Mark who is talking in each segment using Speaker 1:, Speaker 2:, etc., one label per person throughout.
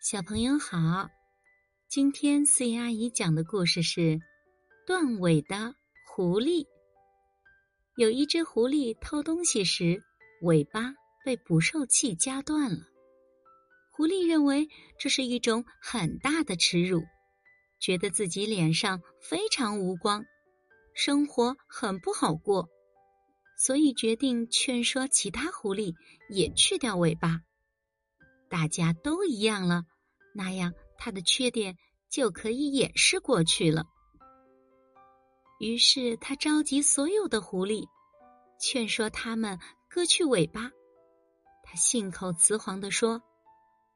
Speaker 1: 小朋友好，今天思妍阿姨讲的故事是《断尾的狐狸》。有一只狐狸偷东西时，尾巴被捕兽器夹断了。狐狸认为这是一种很大的耻辱，觉得自己脸上非常无光，生活很不好过，所以决定劝说其他狐狸也去掉尾巴。大家都一样了，那样他的缺点就可以掩饰过去了。于是他召集所有的狐狸，劝说他们割去尾巴。他信口雌黄的说：“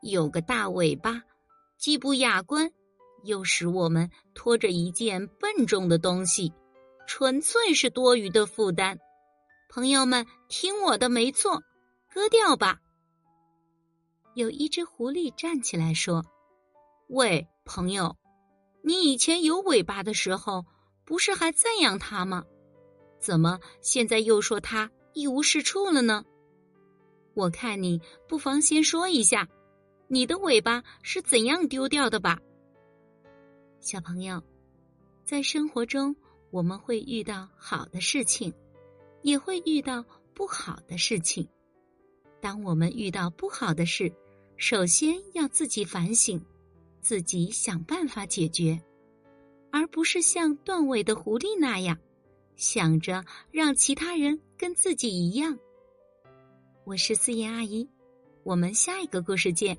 Speaker 1: 有个大尾巴，既不雅观，又使我们拖着一件笨重的东西，纯粹是多余的负担。朋友们，听我的，没错，割掉吧。”有一只狐狸站起来说：“喂，朋友，你以前有尾巴的时候，不是还赞扬它吗？怎么现在又说它一无是处了呢？我看你不妨先说一下，你的尾巴是怎样丢掉的吧。”小朋友，在生活中我们会遇到好的事情，也会遇到不好的事情。当我们遇到不好的事，首先要自己反省，自己想办法解决，而不是像断尾的狐狸那样想着让其他人跟自己一样。我是思妍阿姨，我们下一个故事见。